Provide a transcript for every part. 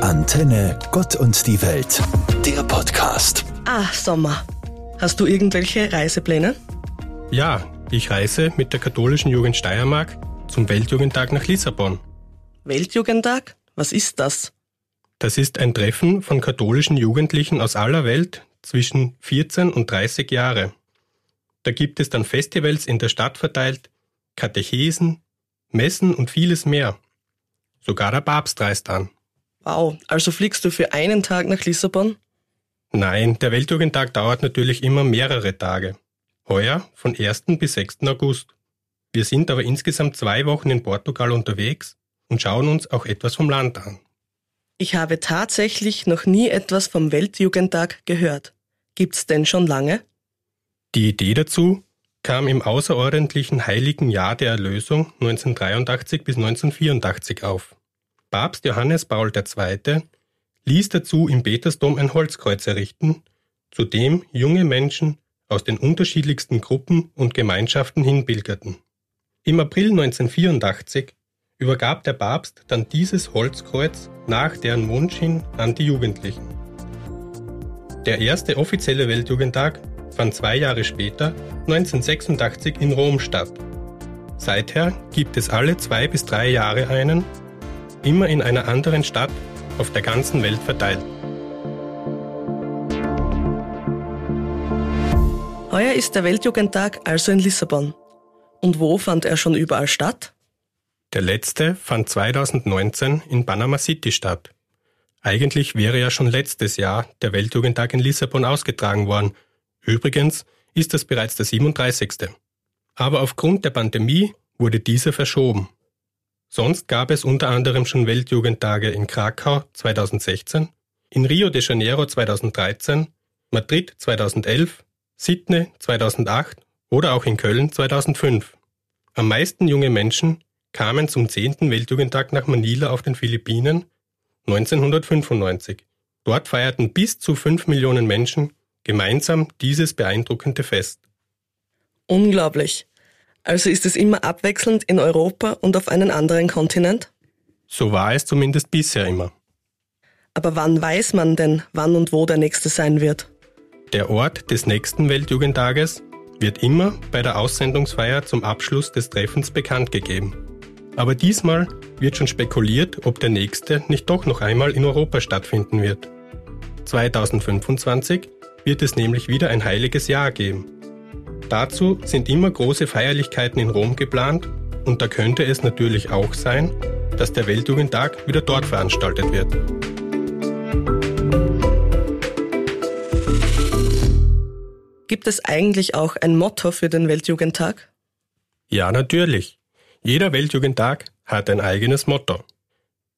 Antenne Gott und die Welt, der Podcast. Ah, Sommer. Hast du irgendwelche Reisepläne? Ja, ich reise mit der katholischen Jugend Steiermark zum Weltjugendtag nach Lissabon. Weltjugendtag? Was ist das? Das ist ein Treffen von katholischen Jugendlichen aus aller Welt zwischen 14 und 30 Jahre. Da gibt es dann Festivals in der Stadt verteilt, Katechesen, Messen und vieles mehr. Sogar der Papst reist an. Wow, also fliegst du für einen Tag nach Lissabon? Nein, der Weltjugendtag dauert natürlich immer mehrere Tage. Heuer von 1. bis 6. August. Wir sind aber insgesamt zwei Wochen in Portugal unterwegs und schauen uns auch etwas vom Land an. Ich habe tatsächlich noch nie etwas vom Weltjugendtag gehört. Gibt's denn schon lange? Die Idee dazu kam im außerordentlichen Heiligen Jahr der Erlösung 1983 bis 1984 auf. Papst Johannes Paul II. ließ dazu im Petersdom ein Holzkreuz errichten, zu dem junge Menschen aus den unterschiedlichsten Gruppen und Gemeinschaften hinpilgerten. Im April 1984 übergab der Papst dann dieses Holzkreuz nach deren Wunsch hin an die Jugendlichen. Der erste offizielle Weltjugendtag fand zwei Jahre später, 1986, in Rom statt. Seither gibt es alle zwei bis drei Jahre einen, immer in einer anderen Stadt auf der ganzen Welt verteilt. Heuer ist der Weltjugendtag also in Lissabon. Und wo fand er schon überall statt? Der letzte fand 2019 in Panama City statt. Eigentlich wäre ja schon letztes Jahr der Weltjugendtag in Lissabon ausgetragen worden. Übrigens ist das bereits der 37. Aber aufgrund der Pandemie wurde dieser verschoben. Sonst gab es unter anderem schon Weltjugendtage in Krakau 2016, in Rio de Janeiro 2013, Madrid 2011, Sydney 2008 oder auch in Köln 2005. Am meisten junge Menschen kamen zum 10. Weltjugendtag nach Manila auf den Philippinen 1995. Dort feierten bis zu 5 Millionen Menschen gemeinsam dieses beeindruckende Fest. Unglaublich. Also ist es immer abwechselnd in Europa und auf einen anderen Kontinent? So war es zumindest bisher immer. Aber wann weiß man denn, wann und wo der nächste sein wird? Der Ort des nächsten Weltjugendtages wird immer bei der Aussendungsfeier zum Abschluss des Treffens bekannt gegeben. Aber diesmal wird schon spekuliert, ob der nächste nicht doch noch einmal in Europa stattfinden wird. 2025 wird es nämlich wieder ein heiliges Jahr geben. Dazu sind immer große Feierlichkeiten in Rom geplant und da könnte es natürlich auch sein, dass der Weltjugendtag wieder dort veranstaltet wird. Gibt es eigentlich auch ein Motto für den Weltjugendtag? Ja, natürlich. Jeder Weltjugendtag hat ein eigenes Motto.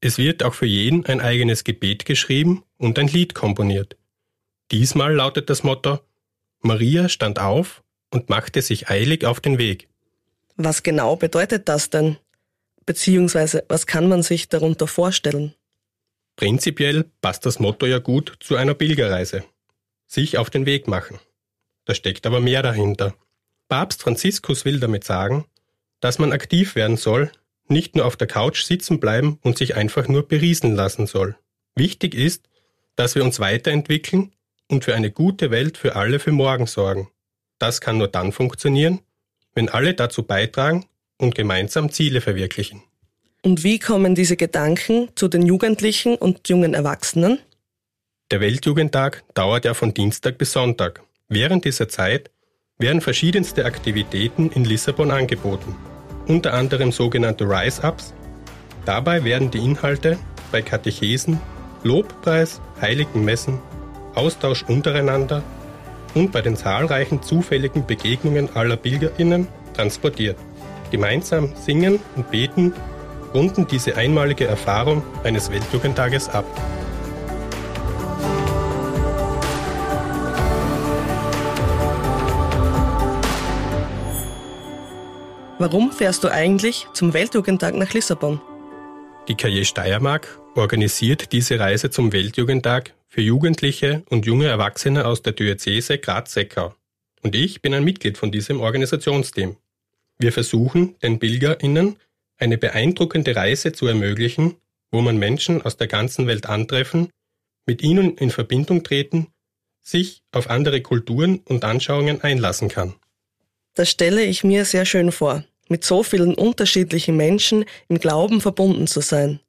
Es wird auch für jeden ein eigenes Gebet geschrieben und ein Lied komponiert. Diesmal lautet das Motto Maria stand auf und machte sich eilig auf den Weg. Was genau bedeutet das denn? Beziehungsweise, was kann man sich darunter vorstellen? Prinzipiell passt das Motto ja gut zu einer Pilgerreise. Sich auf den Weg machen. Da steckt aber mehr dahinter. Papst Franziskus will damit sagen, dass man aktiv werden soll, nicht nur auf der Couch sitzen bleiben und sich einfach nur beriesen lassen soll. Wichtig ist, dass wir uns weiterentwickeln und für eine gute Welt für alle für morgen sorgen. Das kann nur dann funktionieren, wenn alle dazu beitragen und gemeinsam Ziele verwirklichen. Und wie kommen diese Gedanken zu den Jugendlichen und jungen Erwachsenen? Der Weltjugendtag dauert ja von Dienstag bis Sonntag. Während dieser Zeit werden verschiedenste Aktivitäten in Lissabon angeboten, unter anderem sogenannte Rise-Ups. Dabei werden die Inhalte bei Katechesen, Lobpreis, heiligen Messen, Austausch untereinander und bei den zahlreichen zufälligen Begegnungen aller Pilgerinnen transportiert. Gemeinsam singen und beten runden diese einmalige Erfahrung eines Weltjugendtages ab. Warum fährst du eigentlich zum Weltjugendtag nach Lissabon? Die KJ Steiermark organisiert diese Reise zum Weltjugendtag für Jugendliche und junge Erwachsene aus der Diözese Graz-Seckau. Und ich bin ein Mitglied von diesem Organisationsteam. Wir versuchen, den PilgerInnen eine beeindruckende Reise zu ermöglichen wo man Menschen aus der ganzen Welt antreffen, mit ihnen in Verbindung treten, sich auf andere Kulturen und Anschauungen einlassen kann. Das stelle ich mir sehr schön vor, mit so vielen unterschiedlichen Menschen im Glauben verbunden zu sein.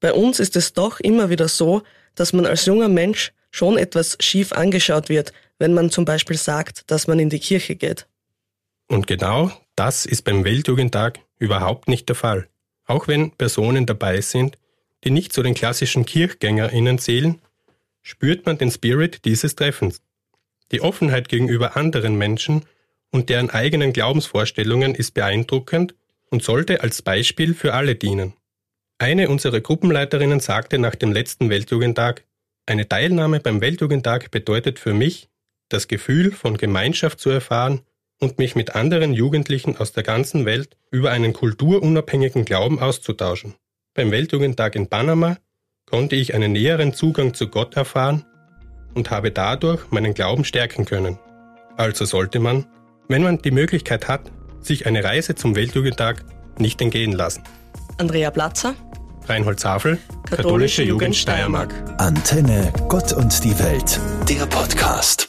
Bei uns ist es doch immer wieder so, dass man als junger Mensch schon etwas schief angeschaut wird, wenn man zum Beispiel sagt, dass man in die Kirche geht. Und genau das ist beim Weltjugendtag überhaupt nicht der Fall. Auch wenn Personen dabei sind, die nicht zu den klassischen KirchgängerInnen zählen, spürt man den Spirit dieses Treffens. Die Offenheit gegenüber anderen Menschen und deren eigenen Glaubensvorstellungen ist beeindruckend und sollte als Beispiel für alle dienen. Eine unserer Gruppenleiterinnen sagte nach dem letzten Weltjugendtag, eine Teilnahme beim Weltjugendtag bedeutet für mich, das Gefühl von Gemeinschaft zu erfahren und mich mit anderen Jugendlichen aus der ganzen Welt über einen kulturunabhängigen Glauben auszutauschen. Beim Weltjugendtag in Panama konnte ich einen näheren Zugang zu Gott erfahren und habe dadurch meinen Glauben stärken können. Also sollte man, wenn man die Möglichkeit hat, sich eine Reise zum Weltjugendtag nicht entgehen lassen. Andrea Platzer, Reinhold Zafel, Katholische Jugend Steiermark. Antenne Gott und die Welt, der Podcast.